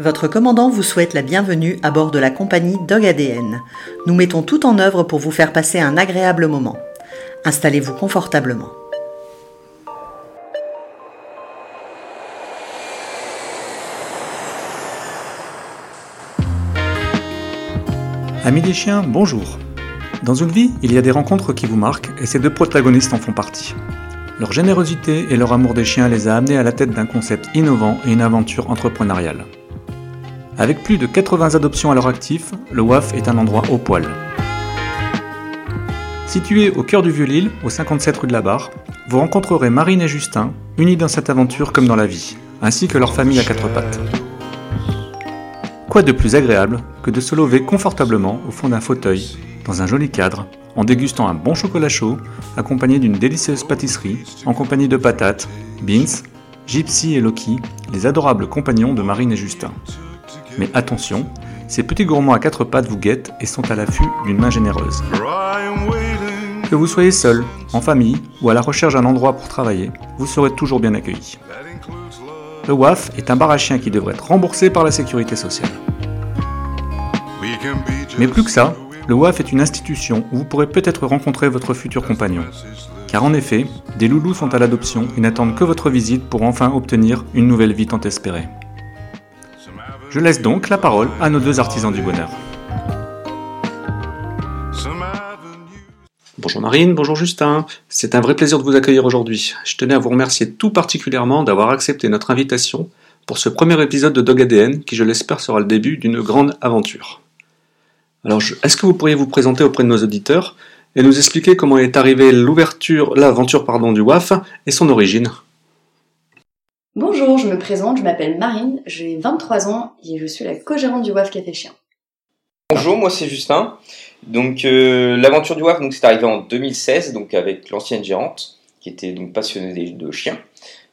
Votre commandant vous souhaite la bienvenue à bord de la compagnie Dog ADN. Nous mettons tout en œuvre pour vous faire passer un agréable moment. Installez-vous confortablement. Amis des chiens, bonjour. Dans une vie, il y a des rencontres qui vous marquent et ces deux protagonistes en font partie. Leur générosité et leur amour des chiens les a amenés à la tête d'un concept innovant et une aventure entrepreneuriale. Avec plus de 80 adoptions à leur actif, le WAF est un endroit au poil. Situé au cœur du Vieux-Lille, au 57 rue de la Barre, vous rencontrerez Marine et Justin, unis dans cette aventure comme dans la vie, ainsi que leur famille à quatre pattes. Quoi de plus agréable que de se lever confortablement au fond d'un fauteuil, dans un joli cadre, en dégustant un bon chocolat chaud, accompagné d'une délicieuse pâtisserie, en compagnie de patates, Beans, Gypsy et Loki, les adorables compagnons de Marine et Justin. Mais attention, ces petits gourmands à quatre pattes vous guettent et sont à l'affût d'une main généreuse. Que vous soyez seul, en famille ou à la recherche d'un endroit pour travailler, vous serez toujours bien accueilli. Le WAF est un bar à qui devrait être remboursé par la sécurité sociale. Mais plus que ça, le WAF est une institution où vous pourrez peut-être rencontrer votre futur compagnon. Car en effet, des loulous sont à l'adoption et n'attendent que votre visite pour enfin obtenir une nouvelle vie tant espérée. Je laisse donc la parole à nos deux artisans du bonheur. Bonjour Marine, bonjour Justin. C'est un vrai plaisir de vous accueillir aujourd'hui. Je tenais à vous remercier tout particulièrement d'avoir accepté notre invitation pour ce premier épisode de Dog ADN qui, je l'espère, sera le début d'une grande aventure. Alors, est-ce que vous pourriez vous présenter auprès de nos auditeurs et nous expliquer comment est arrivée l'ouverture, l'aventure pardon, du WAF et son origine? Bonjour, je me présente, je m'appelle Marine, j'ai 23 ans et je suis la co-gérante du WAF Café Chien. Bonjour, moi c'est Justin. Donc euh, l'aventure du WAF, donc c'est arrivé en 2016, donc avec l'ancienne gérante qui était donc passionnée de chiens.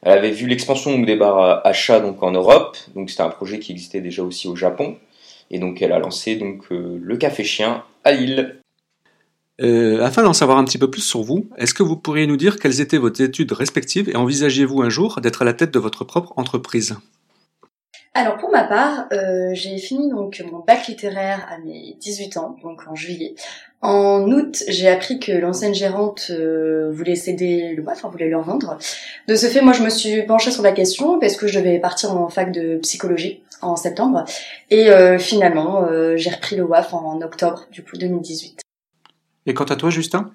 Elle avait vu l'expansion des bars à chats donc en Europe, donc c'était un projet qui existait déjà aussi au Japon, et donc elle a lancé donc euh, le café chien à Lille. Euh, afin d'en savoir un petit peu plus sur vous, est-ce que vous pourriez nous dire quelles étaient vos études respectives et envisagiez-vous un jour d'être à la tête de votre propre entreprise? Alors pour ma part, euh, j'ai fini donc mon bac littéraire à mes 18 ans, donc en juillet. En août, j'ai appris que l'ancienne gérante euh, voulait céder le bois, enfin voulait le revendre. De ce fait, moi je me suis penchée sur la question parce que je devais partir en fac de psychologie en septembre. Et finalement, j'ai repris le WAF en octobre du coup 2018. Et quant à toi, Justin?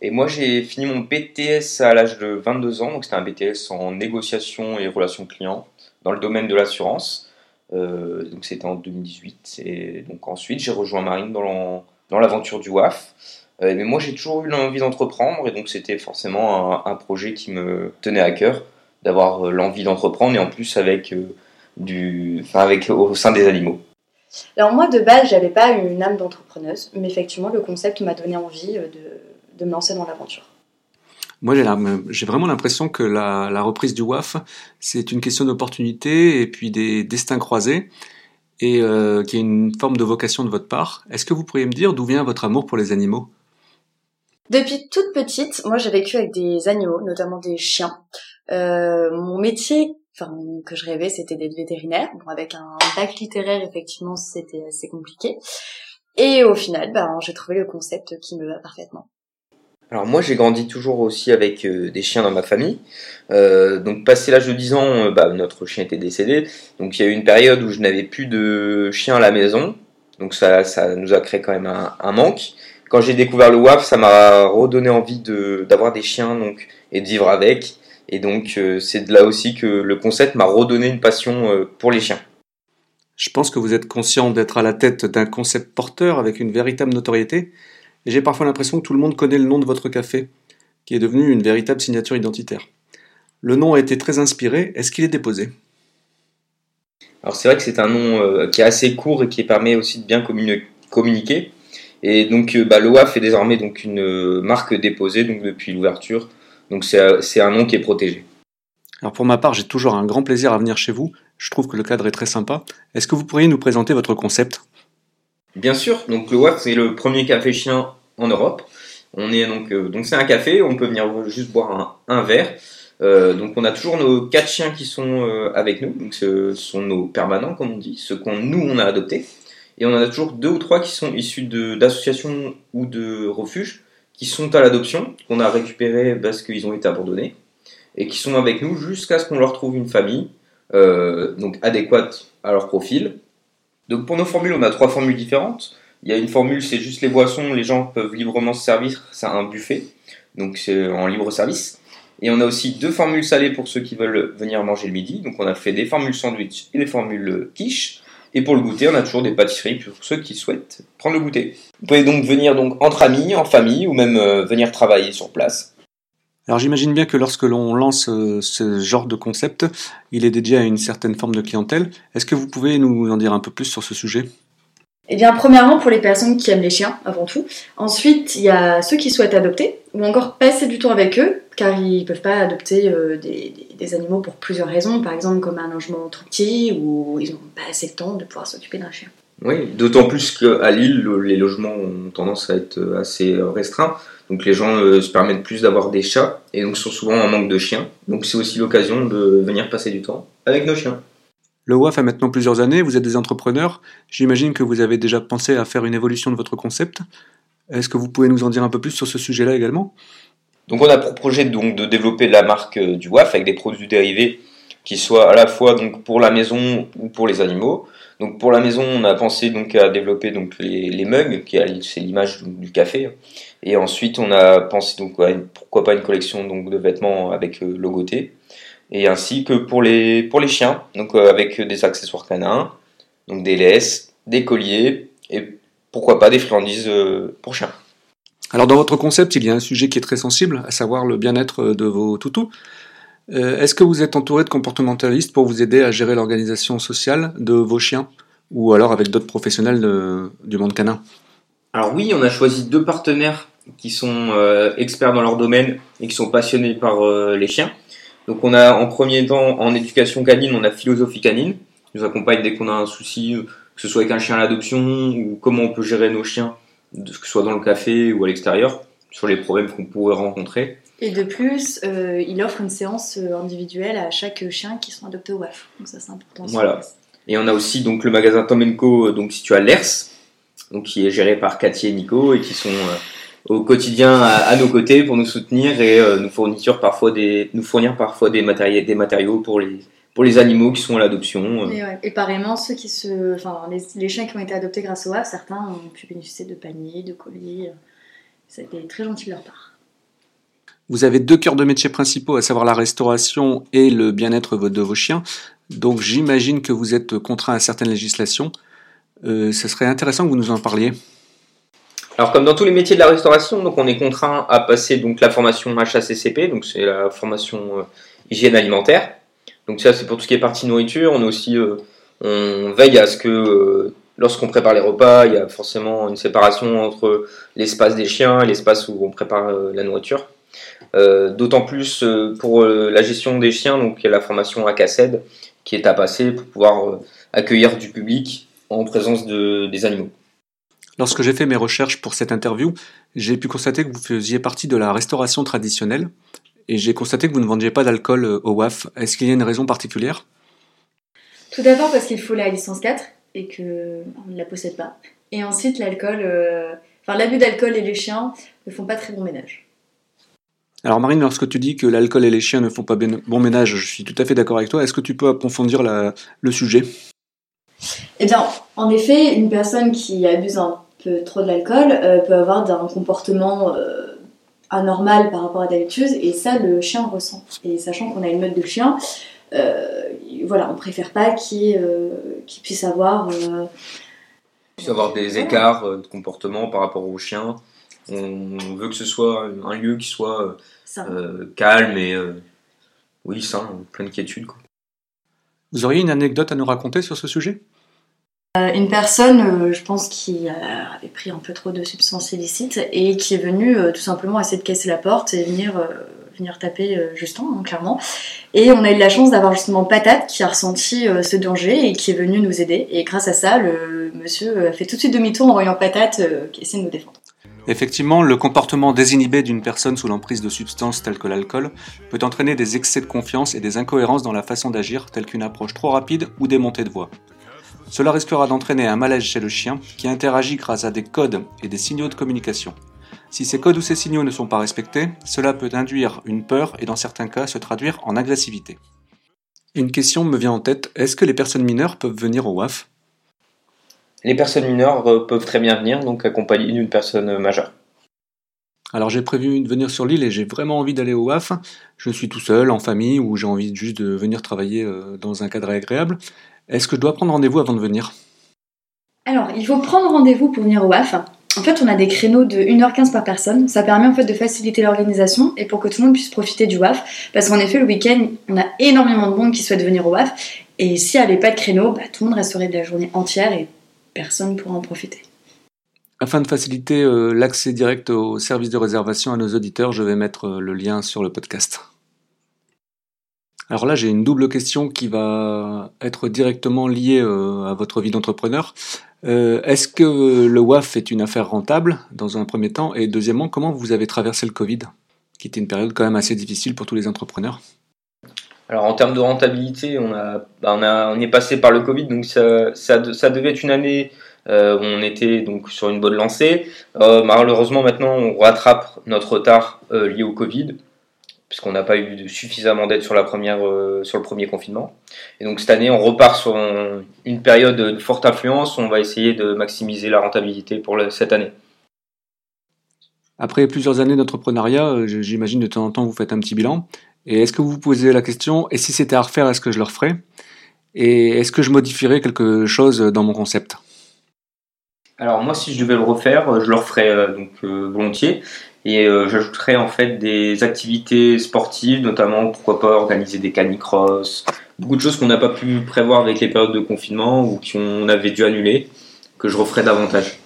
Et moi, j'ai fini mon BTS à l'âge de 22 ans, donc c'était un BTS en négociation et relations clients dans le domaine de l'assurance. Euh, donc c'était en 2018. Et donc ensuite, j'ai rejoint Marine dans l'aventure du WAF. Euh, mais moi, j'ai toujours eu l'envie d'entreprendre, et donc c'était forcément un, projet qui me tenait à cœur d'avoir euh, l'envie d'entreprendre, et en plus avec du, enfin avec au sein des animaux. Alors moi de base j'avais pas une âme d'entrepreneuse, mais effectivement le concept m'a donné envie euh, de, me lancer dans l'aventure. Moi j'ai vraiment l'impression que la, reprise du WAF c'est une question d'opportunité et puis des destins croisés et euh, qui est une forme de vocation de votre part. Est-ce que vous pourriez me dire d'où vient votre amour pour les animaux? Depuis toute petite, moi j'ai vécu avec des animaux, notamment des chiens. Euh, mon métier enfin que je rêvais, c'était d'être vétérinaire. Bon, avec un bac littéraire, effectivement, c'était assez compliqué. Et au final, ben, j'ai trouvé le concept qui me va parfaitement. Alors moi j'ai grandi toujours aussi avec euh, des chiens dans ma famille. Euh, donc passé l'âge de 10 ans, euh, bah, notre chien était décédé. Donc il y a eu une période où je n'avais plus de chien à la maison. Donc ça, ça nous a créé quand même un, un manque. Quand j'ai découvert le WAF, ça m'a redonné envie de, d'avoir des chiens donc, et de vivre avec. Et donc euh, c'est de là aussi que le concept m'a redonné une passion euh, pour les chiens. Je pense que vous êtes conscient d'être à la tête d'un concept porteur avec une véritable notoriété. Et j'ai parfois l'impression que tout le monde connaît le nom de votre café, qui est devenu une véritable signature identitaire. Le nom a été très inspiré. Est-ce qu'il est déposé? Alors c'est vrai que c'est un nom euh, qui est assez court et qui permet aussi de bien communiquer. Et donc bah, l'OAF est désormais donc une marque déposée donc depuis l'ouverture donc c'est un nom qui est protégé. Alors pour ma part, j'ai toujours un grand plaisir à venir chez vous. Je trouve que le cadre est très sympa. Est-ce que vous pourriez nous présenter votre concept? Bien sûr. Donc le WAF, c'est le premier café chien en Europe. On est donc euh, donc c'est un café. On peut venir juste boire un, verre. donc on a toujours nos quatre chiens qui sont avec nous, donc ce sont nos permanents comme on dit, ceux qu'on nous on a adoptés. Et on en a toujours deux ou trois qui sont issus d'associations ou de refuges qui sont à l'adoption, qu'on a récupérés parce qu'ils ont été abandonnés, et qui sont avec nous jusqu'à ce qu'on leur trouve une famille euh, donc adéquate à leur profil. Donc pour nos formules, on a trois formules différentes. Il y a une formule, c'est juste les boissons, les gens peuvent librement se servir, c'est un buffet, donc c'est en libre service. Et on a aussi deux formules salées pour ceux qui veulent venir manger le midi. Donc on a fait des formules sandwich et des formules quiche. Et pour le goûter, on a toujours des pâtisseries pour ceux qui souhaitent prendre le goûter. Vous pouvez donc venir donc entre amis, en famille, ou même euh, venir travailler sur place. Alors j'imagine bien que lorsque l'on lance euh, ce genre de concept, il est dédié à une certaine forme de clientèle. Est-ce que vous pouvez nous en dire un peu plus sur ce sujet? Eh bien, premièrement, pour les personnes qui aiment les chiens, avant tout. Ensuite, il y a ceux qui souhaitent adopter, ou encore passer du temps avec eux, car ils ne peuvent pas adopter euh, des, animaux pour plusieurs raisons, par exemple comme un logement trop petit, ou ils n'ont pas assez de temps de pouvoir s'occuper d'un chien. Oui, d'autant plus qu'à Lille, les logements ont tendance à être assez restreints. Donc les gens euh, se permettent plus d'avoir des chats et donc sont souvent en manque de chiens. Donc c'est aussi l'occasion de venir passer du temps avec nos chiens. Le WAF a maintenant plusieurs années, vous êtes des entrepreneurs. J'imagine que vous avez déjà pensé à faire une évolution de votre concept. Est-ce que vous pouvez nous en dire un peu plus sur ce sujet-là également? Donc on a pour projet donc de développer la marque euh, du WAF avec des produits dérivés qui soient à la fois pour la maison ou pour les animaux. Donc pour la maison, on a pensé donc à développer donc les, mugs, qui c'est l'image du café. Et ensuite, on a pensé donc pourquoi pas une collection de vêtements avec euh, logoté et ainsi que pour les, pour les chiens, donc euh, avec des accessoires canins, donc des laisses, des colliers, et pourquoi pas des friandises euh, pour chiens. Alors dans votre concept, il y a un sujet qui est très sensible, à savoir le bien-être de vos toutous. Euh, est-ce que vous êtes entouré de comportementalistes pour vous aider à gérer l'organisation sociale de vos chiens ou alors avec d'autres professionnels du monde canin? Alors oui, on a choisi deux partenaires qui sont experts dans leur domaine et qui sont passionnés par les chiens. Donc on a en premier temps en éducation canine, on a philosophie canine, qui nous accompagne dès qu'on a un souci, euh, que ce soit avec un chien à l'adoption ou comment on peut gérer nos chiens, que ce soit dans le café ou à l'extérieur, sur les problèmes qu'on pourrait rencontrer. Et de plus, euh, il offre une séance euh, individuelle à chaque chien qui sont adoptés au WAF. Donc ça c'est important. Voilà. Et on a aussi donc le magasin Tomenko, donc situé à Lers, donc qui est géré par Cathy et Nico et qui sont au quotidien à, nos côtés pour nous soutenir et euh, nous fournir parfois des nous fournir parfois des matériaux des matériaux pour les pour les animaux qui sont à l'adoption. Euh. Et, pareillement ceux qui se enfin les, chiens qui ont été adoptés grâce au WAF, certains ont pu bénéficier de paniers, de colis. Ça a été très gentil de leur part. Vous avez deux cœurs de métier principaux, à savoir la restauration et le bien-être de vos chiens. Donc j'imagine que vous êtes contraint à certaines législations. Euh, ce serait intéressant que vous nous en parliez. Alors comme dans tous les métiers de la restauration, donc on est contraint à passer donc la formation HACCP, donc c'est la formation euh, hygiène alimentaire. Donc ça c'est pour tout ce qui est partie nourriture. On est aussi euh, on veille à ce que euh, lorsqu'on prépare les repas, il y a forcément une séparation entre l'espace des chiens et l'espace où on prépare la nourriture. D'autant plus pour la gestion des chiens, donc il y a la formation ACACED qui est à passer pour pouvoir accueillir du public en présence de, des animaux. Lorsque j'ai fait mes recherches pour cette interview, j'ai pu constater que vous faisiez partie de la restauration traditionnelle et j'ai constaté que vous ne vendiez pas d'alcool euh, au WAF. Est-ce qu'il y a une raison particulière? Tout d'abord parce qu'il faut la licence 4 et qu'on ne la possède pas. Et ensuite, l'alcool, euh, enfin l'abus d'alcool et les chiens ne font pas très bon ménage. Alors Marine, lorsque tu dis que l'alcool et les chiens ne font pas bon ménage, je suis tout à fait d'accord avec toi. Est-ce que tu peux approfondir le sujet? Eh bien, en effet, une personne qui abuse un peu trop de l'alcool euh, peut avoir un comportement euh, anormal par rapport à d'habitude, et ça, le chien ressent. Et sachant qu'on a une meute de chiens, euh, voilà, on préfère pas qu'il puisse avoir. puisse avoir des écarts de comportement par rapport aux chiens. On veut que ce soit un lieu qui soit calme et oui, sain, plein de quiétude. Vous auriez une anecdote à nous raconter sur ce sujet? Une personne, euh, je pense, qui avait pris un peu trop de substances illicites et qui est venue euh, tout simplement essayer de casser la porte et venir, venir taper Justin, hein, clairement. Et on a eu la chance d'avoir justement Patate qui a ressenti ce danger et qui est venu nous aider. Et grâce à ça, le monsieur a fait tout de suite demi-tour en voyant Patate qui essaie de nous défendre. Effectivement, le comportement désinhibé d'une personne sous l'emprise de substances telles que l'alcool peut entraîner des excès de confiance et des incohérences dans la façon d'agir, telles qu'une approche trop rapide ou des montées de voix. Cela risquera d'entraîner un malaise chez le chien qui interagit grâce à des codes et des signaux de communication. Si ces codes ou ces signaux ne sont pas respectés, cela peut induire une peur et dans certains cas se traduire en agressivité. Une question me vient en tête, est-ce que les personnes mineures peuvent venir au WAF Les personnes mineures euh, peuvent très bien venir, donc accompagnées d'une personne majeure. Alors j'ai prévu de venir sur l'île et j'ai vraiment envie d'aller au WAF. Je suis tout seul, en famille, ou j'ai envie juste de venir travailler euh, dans un cadre agréable. Est-ce que je dois prendre rendez-vous avant de venir? Alors, il faut prendre rendez-vous pour venir au WAF. En fait, on a des créneaux de 1h15 par personne. Ça permet en fait de faciliter l'organisation et pour que tout le monde puisse profiter du WAF. Parce qu'en effet, le week-end, on a énormément de monde qui souhaite venir au WAF. Et s'il n'y avait pas de créneau, bah, tout le monde resterait de la journée entière et personne ne pourra en profiter. Afin de faciliter euh, l'accès direct au service de réservation à nos auditeurs, je vais mettre euh, le lien sur le podcast. Alors là, j'ai une double question qui va être directement liée euh, à votre vie d'entrepreneur. Euh, est-ce que le WAF est une affaire rentable dans un premier temps? Et deuxièmement, comment vous avez traversé le Covid, qui était une période quand même assez difficile pour tous les entrepreneurs? Alors en termes de rentabilité, on, a, bah, on, a, on est passé par le Covid, donc ça, ça, devait être une année euh, où on était donc sur une bonne lancée. malheureusement maintenant on rattrape notre retard lié au Covid puisqu'on n'a pas eu suffisamment d'aide sur, la première, euh, sur le premier confinement. Et donc cette année, on repart sur une période de forte influence. On va essayer de maximiser la rentabilité pour cette année. Après plusieurs années d'entrepreneuriat, euh, j'imagine de temps en temps vous faites un petit bilan. Et est-ce que vous vous posez la question, et si c'était à refaire, est-ce que je le referais? Et est-ce que je modifierais quelque chose dans mon concept? Alors moi, si je devais le refaire, je le referais euh, donc volontiers. Et euh, j'ajouterais en fait des activités sportives, notamment pourquoi pas organiser des canicross, beaucoup de choses qu'on n'a pas pu prévoir avec les périodes de confinement ou qu'on avait dû annuler, que je referais davantage.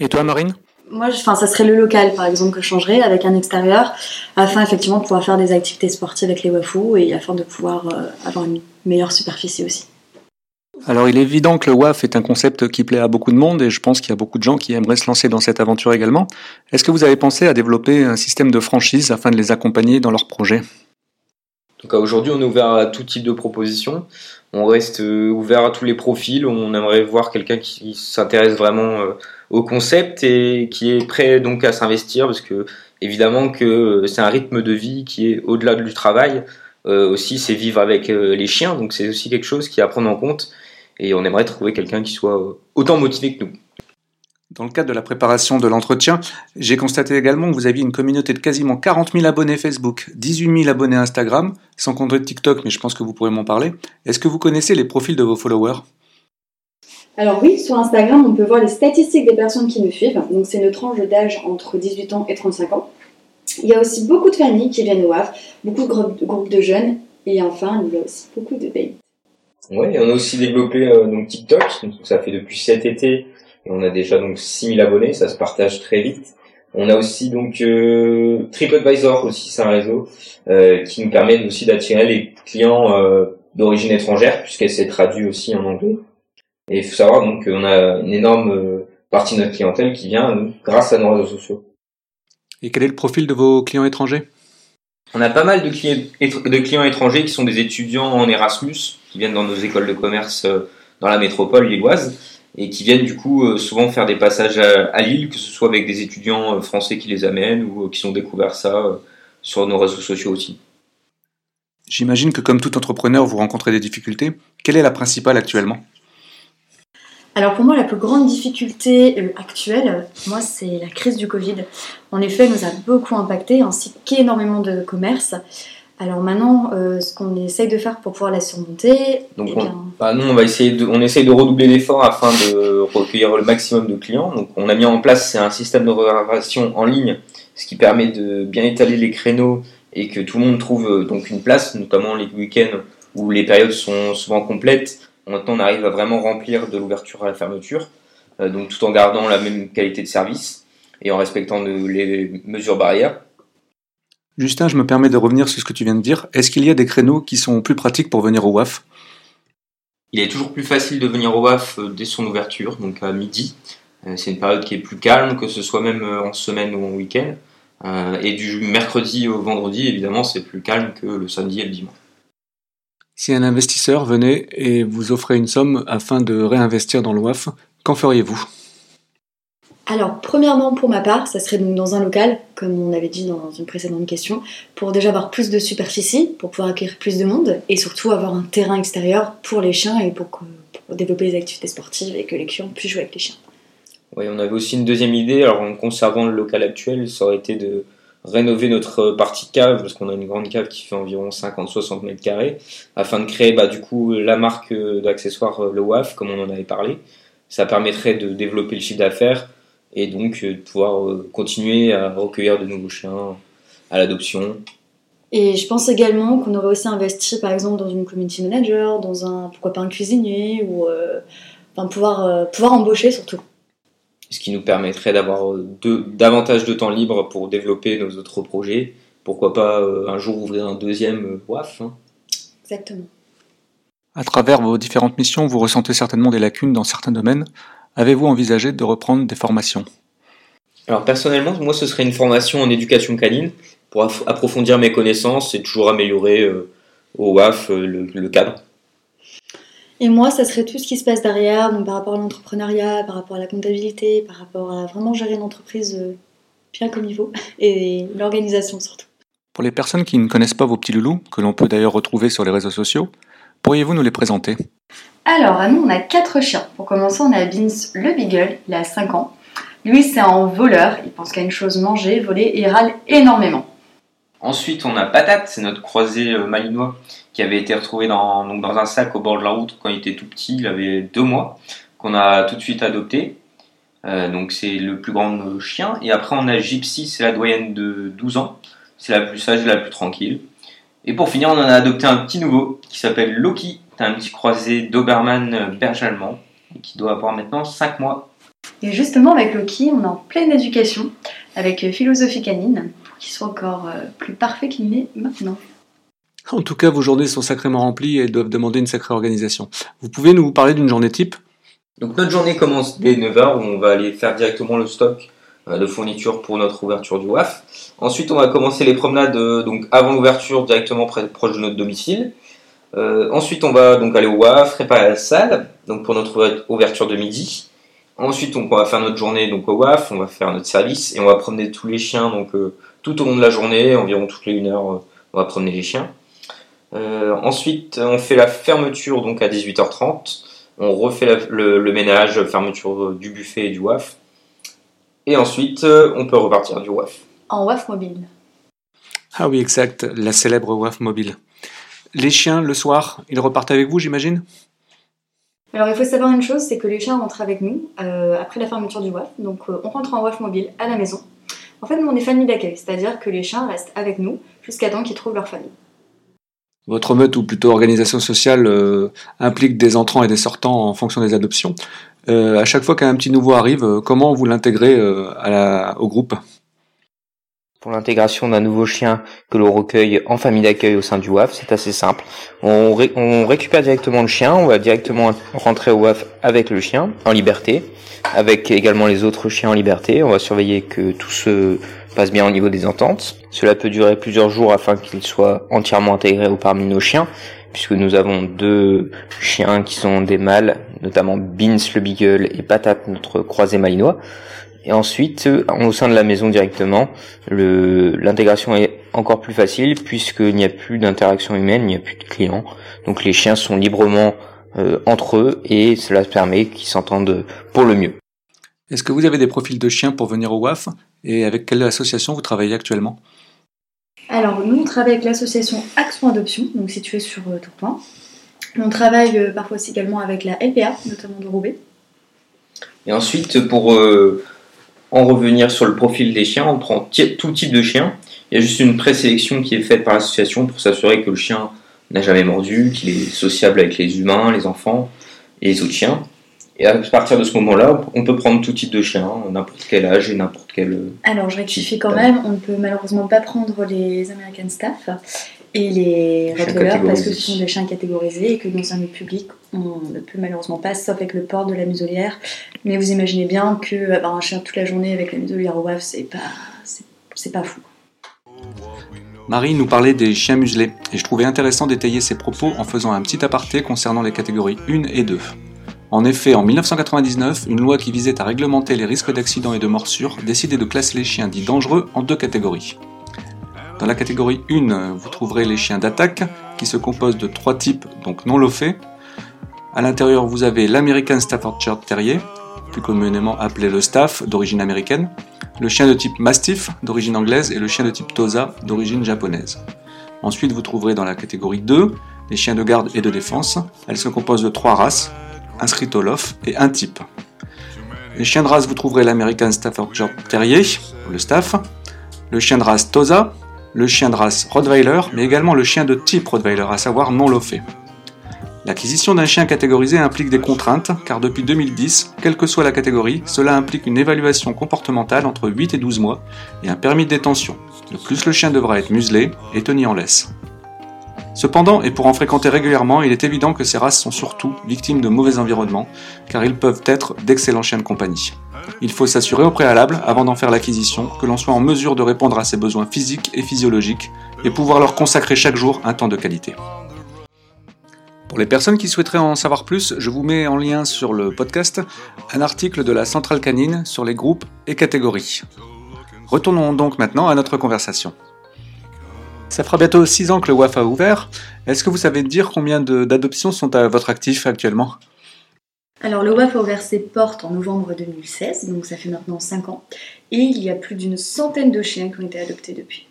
Et toi Marine? Moi, enfin, ça serait le local, par exemple, que je changerais avec un extérieur, afin effectivement de pouvoir faire des activités sportives avec les wafous et afin de pouvoir euh, avoir une meilleure superficie aussi. Alors il est évident que le WAF est un concept qui plaît à beaucoup de monde et je pense qu'il y a beaucoup de gens qui aimeraient se lancer dans cette aventure également. Est-ce que vous avez pensé à développer un système de franchise afin de les accompagner dans leurs projets? Aujourd'hui on est ouvert à tout type de propositions. On reste euh, ouvert à tous les profils. On aimerait voir quelqu'un qui s'intéresse vraiment euh, au concept et qui est prêt donc à s'investir parce que évidemment que euh, c'est un rythme de vie qui est au-delà du travail. aussi c'est vivre avec les chiens donc c'est aussi quelque chose qui est à prendre en compte et on aimerait trouver quelqu'un qui soit euh, autant motivé que nous. Dans le cadre de la préparation de l'entretien, j'ai constaté également que vous aviez une communauté de quasiment 40 000 abonnés Facebook, 18 000 abonnés Instagram, sans compter TikTok, mais je pense que vous pourrez m'en parler. Est-ce que vous connaissez les profils de vos followers? Alors oui, sur Instagram, on peut voir les statistiques des personnes qui nous suivent. Donc c'est une tranche d'âge entre 18 ans et 35 ans. Il y a aussi beaucoup de familles qui viennent au WAF, beaucoup de groupes de jeunes, et enfin, il y a aussi beaucoup de baby. Ouais, on a aussi développé euh, donc TikTok, donc ça fait depuis cet été et on a déjà donc 6000 abonnés, ça se partage très vite. On a aussi donc euh, TripAdvisor aussi, c'est un réseau euh, qui nous permet aussi d'attirer les clients euh, d'origine étrangère puisqu'elle s'est traduite aussi en anglais. Et il faut savoir donc qu'on a une énorme partie de notre clientèle qui vient grâce à nos réseaux sociaux. Et quel est le profil de vos clients étrangers? On a pas mal de clients, étrangers qui sont des étudiants en Erasmus, qui viennent dans nos écoles de commerce euh, dans la métropole lilloise et qui viennent du coup euh, souvent faire des passages à, Lille, que ce soit avec des étudiants euh, français qui les amènent ou qui ont découvert ça sur nos réseaux sociaux aussi. J'imagine que comme tout entrepreneur, vous rencontrez des difficultés. Quelle est la principale actuellement? Alors pour moi, la plus grande difficulté euh, actuelle, moi, c'est la crise du Covid. En effet, elle nous a beaucoup impacté, ainsi qu'énormément de commerces. Alors maintenant, euh, ce qu'on essaye de faire pour pouvoir la surmonter, donc eh bah, nous, on va essayer de, on essaye de redoubler l'effort afin de recueillir le maximum de clients. Donc on a mis en place un système de réservation en ligne, ce qui permet de bien étaler les créneaux et que tout le monde trouve euh, donc une place, notamment les week-ends où les périodes sont souvent complètes Maintenant, on arrive à vraiment remplir de l'ouverture à la fermeture, euh, donc tout en gardant la même qualité de service et en respectant les mesures barrières. Justin, je me permets de revenir sur ce que tu viens de dire. Est-ce qu'il y a des créneaux qui sont plus pratiques pour venir au WAF Il est toujours plus facile de venir au WAF euh, dès son ouverture, donc à midi. c'est une période qui est plus calme, que ce soit même en semaine ou en week-end. et du mercredi au vendredi, évidemment, c'est plus calme que le samedi et le dimanche. Si un investisseur venait et vous offrait une somme afin de réinvestir dans le WAF, qu'en feriez-vous? Alors, premièrement, pour ma part, ça serait donc dans un local, comme on avait dit dans une précédente question, pour déjà avoir plus de superficie, pour pouvoir accueillir plus de monde, et surtout avoir un terrain extérieur pour les chiens et pour, développer les activités sportives et que les clients puissent jouer avec les chiens. Oui, on avait aussi une deuxième idée, alors en conservant le local actuel, ça aurait été de rénover notre partie cave, parce qu'on a une grande cave qui fait environ 50-60 mètres carrés, afin de créer bah, du coup la marque d'accessoires euh, le WAF, comme on en avait parlé. Ça permettrait de développer le chiffre d'affaires et donc euh, de pouvoir euh, continuer à recueillir de nouveaux chiens à l'adoption. Et je pense également qu'on aurait aussi investi par exemple dans une community manager, dans un pourquoi pas un cuisinier ou enfin, pouvoir, pouvoir embaucher surtout ce qui nous permettrait d'avoir euh, davantage de temps libre pour développer nos autres projets. Pourquoi pas euh, un jour ouvrir un deuxième euh, WAF hein. Exactement. À travers vos différentes missions, vous ressentez certainement des lacunes dans certains domaines. Avez-vous envisagé de reprendre des formations? Alors personnellement, moi ce serait une formation en éducation canine pour approfondir mes connaissances et toujours améliorer au WAF le cadre. Et moi, ça serait tout ce qui se passe derrière, donc par rapport à l'entrepreneuriat, par rapport à la comptabilité, par rapport à vraiment gérer une entreprise euh, bien comme il faut, et l'organisation surtout. Pour les personnes qui ne connaissent pas vos petits loulous, que l'on peut d'ailleurs retrouver sur les réseaux sociaux, pourriez-vous nous les présenter? Alors, à nous, on a quatre chiens. Pour commencer, on a Vince le Beagle, il a 5 ans. Lui, c'est un voleur, il pense qu'à une chose manger, voler, et il râle énormément. Ensuite, on a Patate, c'est notre croisé euh, malinois qui avait été retrouvé dans, donc dans un sac au bord de la route quand il était tout petit, il avait deux mois, qu'on a tout de suite adopté. Euh, donc c'est le plus grand chien. Et après, on a Gypsy, c'est la doyenne de 12 ans. C'est la plus sage et la plus tranquille. Et pour finir, on en a adopté un petit nouveau qui s'appelle Loki. C'est un petit croisé Doberman euh, berge allemand qui doit avoir maintenant 5 mois. Et justement, avec Loki, on est en pleine éducation avec Philosophie Canine qui soit encore euh, plus parfait qu'il n'est maintenant. En tout cas, vos journées sont sacrément remplies et doivent demander une sacrée organisation. Vous pouvez nous parler d'une journée type? Donc notre journée commence dès 9h où on va aller faire directement le stock euh, de fournitures pour notre ouverture du WAF. Ensuite, on va commencer les promenades euh, donc avant l'ouverture directement proche de notre domicile. ensuite, on va donc aller au WAF, préparer la salle donc pour notre ouverture de midi. Ensuite, on va faire notre journée donc au WAF, on va faire notre service et on va promener tous les chiens donc tout au long de la journée, environ toutes les 1 heure, euh, on va promener les chiens. Euh, ensuite, on fait la fermeture donc à 18h30. On refait le, ménage, fermeture du buffet et du WAF. Et ensuite, euh, on peut repartir du WAF. En WAF mobile. Ah oui, exact, la célèbre WAF mobile. Les chiens, le soir, ils repartent avec vous, j'imagine? Alors il faut savoir une chose, c'est que les chiens rentrent avec nous après la fermeture du WAF. Donc on rentre en WAF mobile à la maison. En fait, nous, on est famille d'accueil, c'est-à-dire que les chiens restent avec nous jusqu'à temps qu'ils trouvent leur famille. Votre meute, ou plutôt organisation sociale, euh, implique des entrants et des sortants en fonction des adoptions. Euh, à chaque fois qu'un petit nouveau arrive, euh, comment vous l'intégrez au groupe? Pour l'intégration d'un nouveau chien que l'on recueille en famille d'accueil au sein du WAF, c'est assez simple. On, récupère directement le chien, on va directement rentrer au WAF avec le chien, en liberté, avec également les autres chiens en liberté. On va surveiller que tout se passe bien au niveau des ententes. Cela peut durer plusieurs jours afin qu'il soit entièrement intégré au parmi nos chiens, puisque nous avons deux chiens qui sont des mâles, notamment Beans le Beagle et Patate notre croisé malinois. Et ensuite, euh, au sein de la maison directement, l'intégration est encore plus facile puisqu'il n'y a plus d'interaction humaine, il n'y a plus de clients. Donc les chiens sont librement euh, entre eux et cela permet qu'ils s'entendent pour le mieux. Est-ce que vous avez des profils de chiens pour venir au WAF et avec quelle association vous travaillez actuellement? Alors nous on travaille avec l'association Action Adoption, donc située sur euh, Tourcoing. On travaille parfois aussi également avec la LPA, notamment de Roubaix. Et ensuite, pour en revenir sur le profil des chiens, on prend tout type de chien. Il y a juste une présélection qui est faite par l'association pour s'assurer que le chien n'a jamais mordu, qu'il est sociable avec les humains, les enfants et les autres chiens. Et à partir de ce moment-là, on peut prendre tout type de chien, n'importe quel âge et n'importe quel. Alors, je rectifie quand même, on ne peut malheureusement pas prendre les American Staff. Et les Rottweilers, parce que ce sont des chiens catégorisés et que dans un lieu public, on ne peut malheureusement pas, sauf avec le port de la muselière. Mais vous imaginez bien que avoir un chien toute la journée avec la muselière au waf, c'est pas, c'est, c'est pas fou. Marie nous parlait des chiens muselés, et je trouvais intéressant d'étayer ses propos en faisant un petit aparté concernant les catégories 1 et 2. En effet, en 1999, une loi qui visait à réglementer les risques d'accidents et de morsures décidait de classer les chiens dits dangereux en deux catégories. Dans la catégorie 1, vous trouverez les chiens d'attaque, qui se composent de trois types, donc non lophés. À l'intérieur, vous avez l'American Staffordshire Terrier, plus communément appelé le Staff, d'origine américaine, le chien de type Mastiff, d'origine anglaise, et le chien de type Tosa, d'origine japonaise. Ensuite, vous trouverez dans la catégorie 2 les chiens de garde et de défense. Elles se composent de trois races, inscrites au LOF, et un type. Les chiens de race, vous trouverez l'American Staffordshire Terrier, le Staff, le chien de race Tosa, le chien de race Rottweiler, mais également le chien de type Rottweiler, à savoir non lofé. L'acquisition d'un chien catégorisé implique des contraintes, car depuis 2010, quelle que soit la catégorie, cela implique une évaluation comportementale entre 8 et 12 mois et un permis de détention. De plus, le chien devra être muselé et tenu en laisse. Cependant, et pour en fréquenter régulièrement, il est évident que ces races sont surtout victimes de mauvais environnements, car ils peuvent être d'excellents chiens de compagnie. Il faut s'assurer au préalable, avant d'en faire l'acquisition, que l'on soit en mesure de répondre à ses besoins physiques et physiologiques, et pouvoir leur consacrer chaque jour un temps de qualité. Pour les personnes qui souhaiteraient en savoir plus, je vous mets en lien sur le podcast un article de la Centrale Canine sur les groupes et catégories. Retournons donc maintenant à notre conversation. Ça fera bientôt 6 ans que le WAF a ouvert. Est-ce que vous savez dire combien d'adoptions sont à votre actif actuellement? Alors, le WAF a ouvert ses portes en novembre 2016, donc ça fait maintenant 5 ans. Et il y a plus d'une centaine de chiens qui ont été adoptés depuis.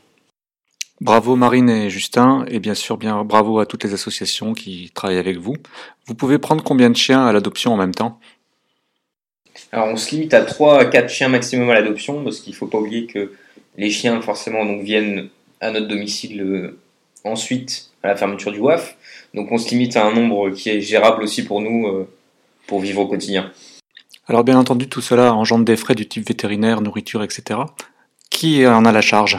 Bravo Marine et Justin, et bien sûr bien bravo à toutes les associations qui travaillent avec vous. Vous pouvez prendre combien de chiens à l'adoption en même temps? Alors on se limite à 3 à 4 chiens maximum à l'adoption, parce qu'il ne faut pas oublier que les chiens forcément donc, viennent à notre domicile euh, ensuite à la fermeture du WAF. Donc on se limite à un nombre qui est gérable aussi pour nous euh, pour vivre au quotidien. Alors bien entendu tout cela engendre des frais du type vétérinaire, nourriture, etc. Qui en a la charge?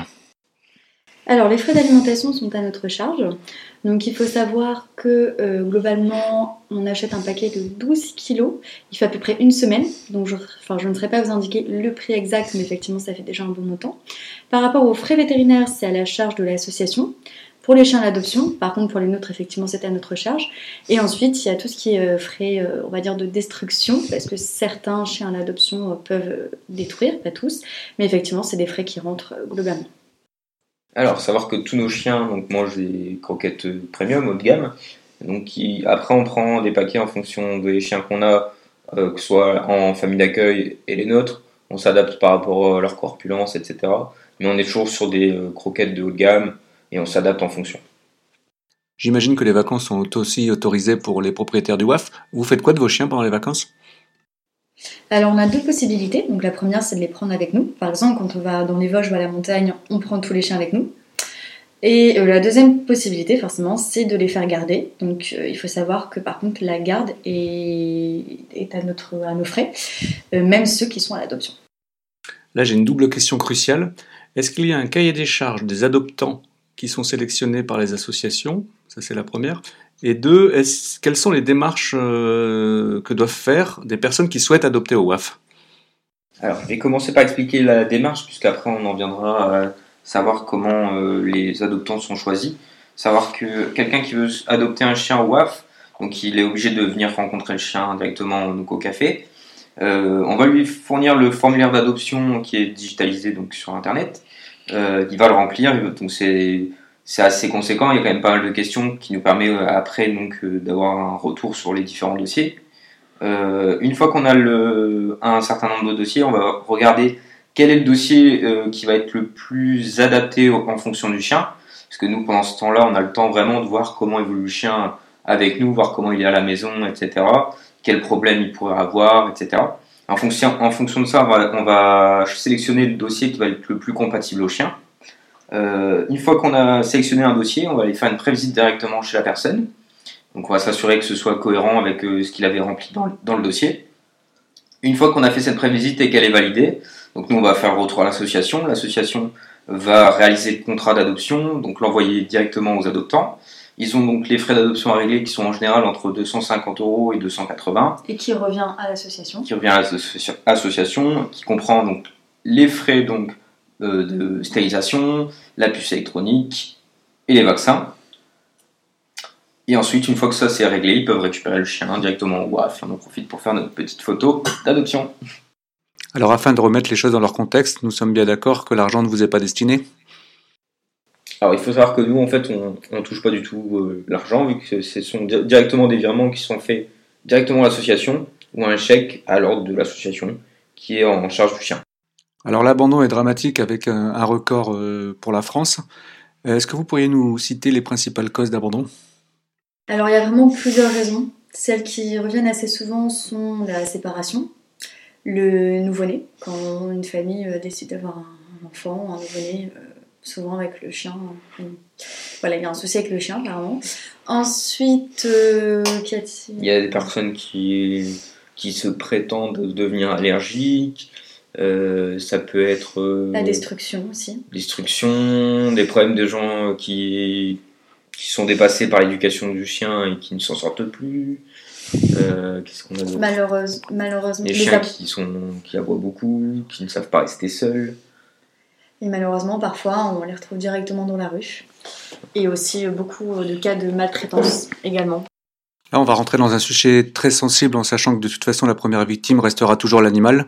Alors, les frais d'alimentation sont à notre charge. Donc, il faut savoir que euh, globalement, on achète un paquet de 12 kilos. Il fait à peu près une semaine. Donc, je, enfin, je ne saurais pas vous indiquer le prix exact, mais effectivement, ça fait déjà un bon montant. Par rapport aux frais vétérinaires, c'est à la charge de l'association. Pour les chiens à l'adoption, par contre, pour les nôtres, effectivement, c'est à notre charge. Et ensuite, il y a tout ce qui est euh, frais, euh, on va dire, de destruction, parce que certains chiens à l'adoption euh, peuvent détruire, pas tous. Mais effectivement, c'est des frais qui rentrent globalement. Alors, savoir que tous nos chiens donc, mangent des croquettes premium haut de gamme. Donc, après, on prend des paquets en fonction des chiens qu'on a, que ce soit en famille d'accueil et les nôtres. On s'adapte par rapport à leur corpulence, etc. Mais on est toujours sur des croquettes de haut de gamme et on s'adapte en fonction. J'imagine que les vacances sont aussi autorisées pour les propriétaires du WAF. Vous faites quoi de vos chiens pendant les vacances? Alors on a deux possibilités. Donc la première c'est de les prendre avec nous. Par exemple quand on va dans les Vosges ou à la montagne, on prend tous les chiens avec nous. Et euh, la deuxième possibilité forcément c'est de les faire garder. Donc euh, il faut savoir que par contre la garde est, est à, notre, à nos frais, euh, même ceux qui sont à l'adoption. Là, j'ai une double question cruciale. Est-ce qu'il y a un cahier des charges des adoptants qui sont sélectionnés par les associations Ça, c'est la première. Et deux, quelles sont les démarches euh, que doivent faire des personnes qui souhaitent adopter au WAF Alors, je vais commencer par expliquer la démarche, puisqu'après on en viendra à savoir comment euh, les adoptants sont choisis. Savoir que quelqu'un qui veut adopter un chien au WAF, donc il est obligé de venir rencontrer le chien directement au café. Euh, on va lui fournir le formulaire d'adoption qui est digitalisé donc sur internet. Euh, il va le remplir, donc c'est c'est assez conséquent. Il y a quand même pas mal de questions qui nous permet euh, après donc euh, d'avoir un retour sur les différents dossiers. Euh, une fois qu'on a le, un certain nombre de dossiers, on va regarder quel est le dossier euh, qui va être le plus adapté en fonction du chien. Parce que nous, pendant ce temps-là, on a le temps vraiment de voir comment évolue le chien avec nous, voir comment il est à la maison, etc. Quels problèmes il pourrait avoir, etc. En fonction, de ça, on va, on va sélectionner le dossier qui va être le plus compatible au chien. Euh, une fois qu'on a sélectionné un dossier, on va aller faire une prévisite directement chez la personne. Donc on va s'assurer que ce soit cohérent avec euh, ce qu'il avait rempli dans, le- dossier. Une fois qu'on a fait cette prévisite et qu'elle est validée, nous on va faire retour à l'association. L'association va réaliser le contrat d'adoption, donc l'envoyer directement aux adoptants. Ils ont donc les frais d'adoption à régler qui sont en général entre 250 euros et 280. Et qui revient à l'association. Qui revient à l'association, qui comprend donc les frais donc euh, de stérilisation, la puce électronique et les vaccins. Et ensuite, une fois que ça c'est réglé, ils peuvent récupérer le chien directement au WAF. on en profite pour faire notre petite photo d'adoption. Alors, afin de remettre les choses dans leur contexte, nous sommes bien d'accord que l'argent ne vous est pas destiné alors il faut savoir que nous en fait on ne touche pas du tout euh, l'argent vu que ce sont directement des virements qui sont faits directement à l'association ou un chèque à l'ordre de l'association qui est en charge du chien. Alors l'abandon est dramatique avec un, record euh, pour la France. Est-ce que vous pourriez nous citer les principales causes d'abandon? Alors il y a vraiment plusieurs raisons. Celles qui reviennent assez souvent sont la séparation, le nouveau-né, quand une famille euh, décide d'avoir un enfant, un nouveau-né souvent avec le chien. Voilà, il y a un souci avec le chien, apparemment. Ensuite, euh, il y a des personnes qui, qui se prétendent devenir allergiques. Euh, ça peut être. Euh, la destruction aussi. Destruction, des problèmes de gens qui, qui sont dépassés par l'éducation du chien et qui ne s'en sortent plus. Qu'est-ce qu'on a Malheureuse, malheureusement. Les chiens qui, sont, qui aboient beaucoup, qui ne savent pas rester seuls. Et malheureusement, parfois, on les retrouve directement dans la rue. Et aussi euh, beaucoup de cas de maltraitance également. Là, on va rentrer dans un sujet très sensible en sachant que de toute façon, la première victime restera toujours l'animal.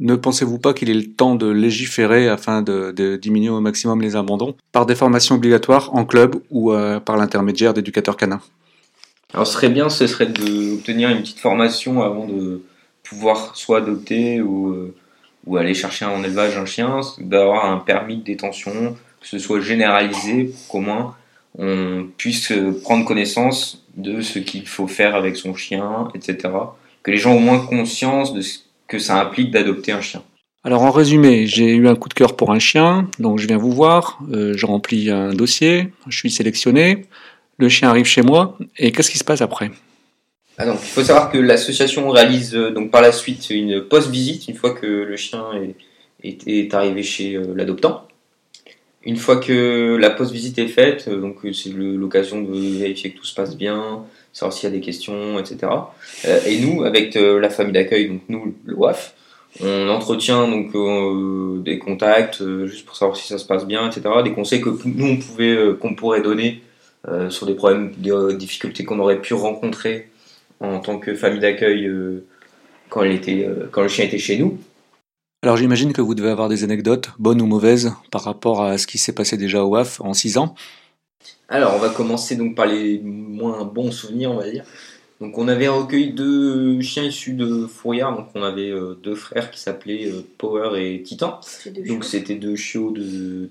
Ne pensez-vous pas qu'il est le temps de légiférer afin de, diminuer au maximum les abandons? Par des formations obligatoires en club ou euh, par l'intermédiaire d'éducateurs canins Alors, ce serait bien, ce serait d'obtenir une petite formation avant de pouvoir soit adopter ou euh, ou aller chercher en élevage un chien, d'avoir un permis de détention, que ce soit généralisé qu'au moins on puisse prendre connaissance de ce qu'il faut faire avec son chien, etc. Que les gens ont moins conscience de ce que ça implique d'adopter un chien. Alors en résumé, j'ai eu un coup de cœur pour un chien, donc je viens vous voir, euh, je remplis un dossier, je suis sélectionné, le chien arrive chez moi, et qu'est-ce qui se passe après? Ah, il faut savoir que l'association réalise euh, donc par la suite une post-visite une fois que le chien est, est, arrivé chez euh, l'adoptant. Une fois que la post-visite est faite, euh, donc c'est l'occasion de vérifier que tout se passe bien, savoir s'il y a des questions, etc. et nous, avec la famille d'accueil, donc nous, le WAF, on entretient donc des contacts juste pour savoir si ça se passe bien, etc. Des conseils que nous on pouvait, qu'on pourrait donner sur des problèmes, des difficultés qu'on aurait pu rencontrer en tant que famille d'accueil euh, quand, euh, quand le chien était chez nous. Alors j'imagine que vous devez avoir des anecdotes, bonnes ou mauvaises, par rapport à ce qui s'est passé déjà au WAF en 6 ans. Alors on va commencer donc par les moins bons souvenirs, on va dire. Donc on avait recueilli deux chiens issus de Fourrière, donc on avait euh, deux frères qui s'appelaient Power et Titan. Donc c'était deux chiots de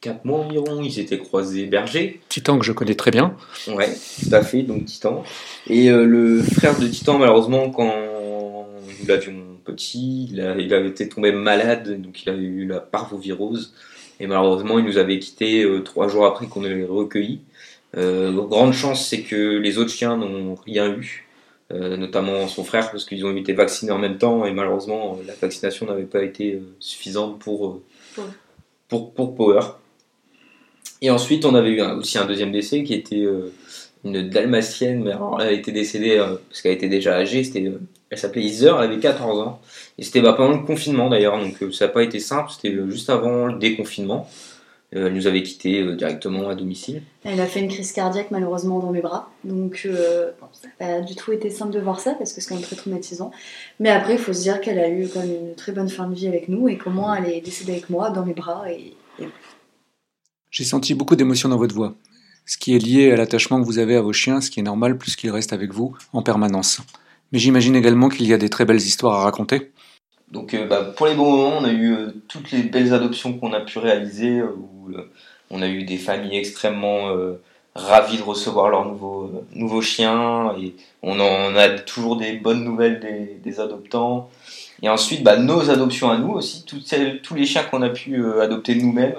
4 mois environ, ils étaient croisés berger. Titan que je connais très bien. Ouais, tout à fait, donc Titan. Et euh, le frère de Titan, malheureusement, quand nous l'avions petit, il, avait été tombé malade, donc il avait eu la parvovirose. Et malheureusement, il nous avait quitté euh, trois jours après qu'on l'ait recueilli. Euh, grande chance, c'est que les autres chiens n'ont rien eu, notamment son frère, parce qu'ils ont été vaccinés en même temps, et malheureusement, la vaccination n'avait pas été suffisante pour, pour, pour Power. Et ensuite, on avait eu aussi un deuxième décès qui était euh, une dalmatienne, mais alors, elle a été décédée euh, parce qu'elle était déjà âgée. Euh, elle s'appelait Iser, elle avait 14 ans. Et c'était bah, pendant le confinement d'ailleurs, donc ça n'a pas été simple. C'était juste avant le déconfinement. elle nous avait quittés directement à domicile. Elle a fait une crise cardiaque malheureusement dans mes bras. Donc ça n'a pas du tout été simple de voir ça parce que c'est quand même très traumatisant. Mais après, il faut se dire qu'elle a eu quand même une très bonne fin de vie avec nous et comment elle est décédée avec moi dans mes bras. et j'ai senti beaucoup d'émotion dans votre voix, ce qui est lié à l'attachement que vous avez à vos chiens, ce qui est normal puisqu'ils restent avec vous en permanence. Mais j'imagine également qu'il y a des très belles histoires à raconter. Donc euh, bah, pour les bons moments, on a eu euh, toutes les belles adoptions qu'on a pu réaliser, euh, où on a eu des familles extrêmement ravies de recevoir leurs nouveaux, nouveaux chiens, et on en a toujours des bonnes nouvelles des adoptants. Et ensuite, bah, nos adoptions à nous aussi, toutes celles, tous les chiens qu'on a pu adopter nous-mêmes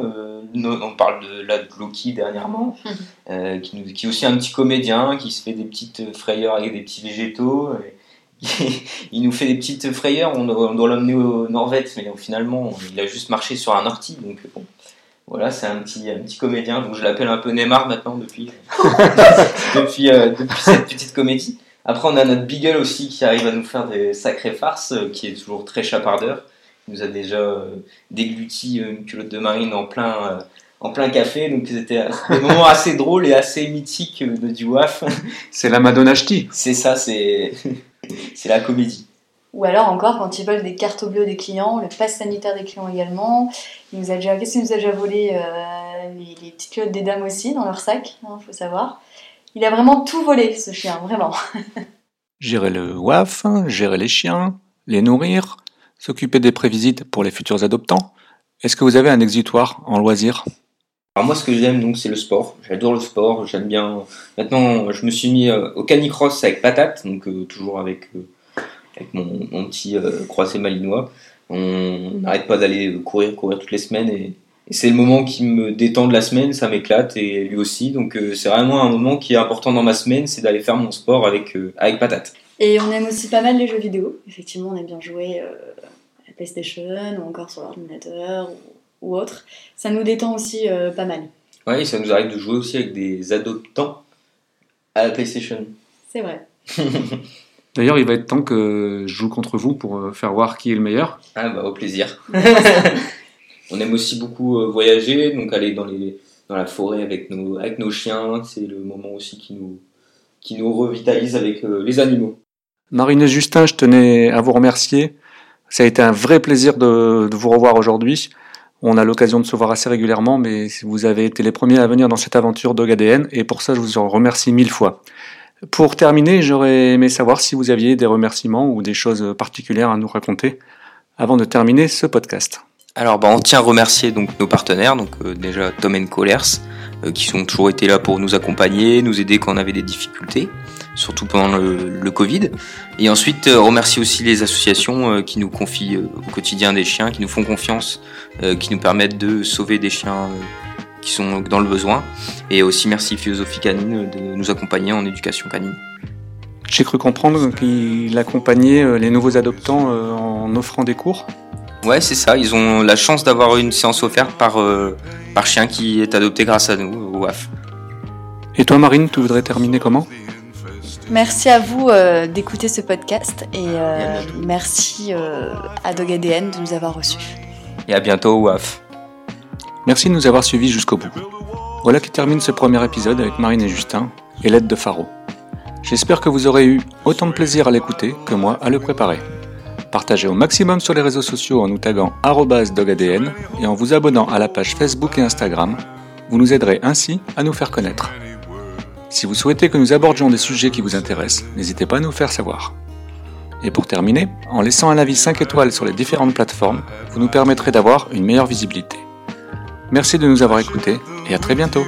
on parle de, là, de Loki dernièrement, euh, qui, qui, est aussi un petit comédien qui se fait des petites frayeurs avec des petits végétaux. il nous fait des petites frayeurs. On, doit l'emmener au Norvège, mais finalement, il a juste marché sur un ortie. Donc bon, voilà, c'est un petit, un petit comédien. Donc je l'appelle un peu Neymar maintenant depuis, depuis, euh, depuis cette petite comédie. Après, on a notre Beagle aussi qui arrive à nous faire des sacrées farces, euh, qui est toujours très chapardeur. Il nous a déjà euh, dégluti une culotte de marine en plein, en plein café. Donc c'était des moments assez drôles et assez mythiques de du WAF. C'est la Madonna Ch'ti. C'est ça, c'est c'est la comédie. Ou alors encore quand ils volent des cartes bleues des clients, le pass sanitaire des clients également. Il nous a déjà, qu'est-ce qu'il nous a déjà volé euh, les, petites culottes des dames aussi dans leur sac, il hein, faut savoir. Il a vraiment tout volé ce chien, vraiment. gérer le WAF, gérer les chiens, les nourrir, s'occuper des prévisites pour les futurs adoptants. Est-ce que vous avez un exutoire en loisir? Alors moi, ce que j'aime donc, c'est le sport. J'adore le sport. J'aime bien. Maintenant, je me suis mis euh, au canicross avec patate, donc euh, toujours avec, euh, avec mon, mon, petit croisé malinois. On n'arrête pas d'aller courir, courir toutes les semaines et, c'est le moment qui me détend de la semaine. Ça m'éclate et lui aussi. Donc c'est vraiment un moment qui est important dans ma semaine, c'est d'aller faire mon sport avec avec patate. Et on aime aussi pas mal les jeux vidéo. Effectivement, on aime bien jouer à la PlayStation ou encore sur l'ordinateur ou autre, ça nous détend aussi euh, pas mal. Oui, ça nous arrive de jouer aussi avec des adoptants à la PlayStation. C'est vrai. D'ailleurs, il va être temps que je joue contre vous pour euh, faire voir qui est le meilleur. Ah bah au plaisir. On aime aussi beaucoup euh, voyager, donc aller dans, les, dans la forêt avec nos, avec nos chiens, c'est le moment aussi qui nous, qui nous revitalise avec les animaux. Marine et Justin, je tenais à vous remercier. Ça a été un vrai plaisir de, de vous revoir aujourd'hui. On a l'occasion de se voir assez régulièrement, mais vous avez été les premiers à venir dans cette aventure ADN, et pour ça je vous en remercie mille fois. Pour terminer, j'aurais aimé savoir si vous aviez des remerciements ou des choses particulières à nous raconter avant de terminer ce podcast. Alors, bah, on tient à remercier donc nos partenaires, donc euh, déjà Tom Colers, euh, qui sont toujours été là pour nous accompagner, nous aider quand on avait des difficultés surtout pendant le, Covid. Et ensuite, euh, remercier aussi les associations euh, qui nous confient euh, au quotidien des chiens, qui nous font confiance, qui nous permettent de sauver des chiens qui sont dans le besoin. Et aussi merci Philosophie Canine de nous accompagner en éducation canine. J'ai cru comprendre qu'il accompagnait les nouveaux adoptants en offrant des cours. Ouais, c'est ça. Ils ont la chance d'avoir une séance offerte par, par chien qui est adopté grâce à nous, au WAF. Et toi, Marine, tu voudrais terminer comment? Merci à vous euh, d'écouter ce podcast et euh, merci euh, à DogADN de nous avoir reçus. Et à bientôt, WAF. Merci de nous avoir suivis jusqu'au bout. Voilà qui termine ce premier épisode avec Marine et Justin et l'aide de Faro. J'espère que vous aurez eu autant de plaisir à l'écouter que moi à le préparer. Partagez au maximum sur les réseaux sociaux en nous taguant dogadn et en vous abonnant à la page Facebook et Instagram. Vous nous aiderez ainsi à nous faire connaître. Si vous souhaitez que nous abordions des sujets qui vous intéressent, n'hésitez pas à nous faire savoir. Et pour terminer, en laissant un avis 5 étoiles sur les différentes plateformes, vous nous permettrez d'avoir une meilleure visibilité. Merci de nous avoir écoutés et à très bientôt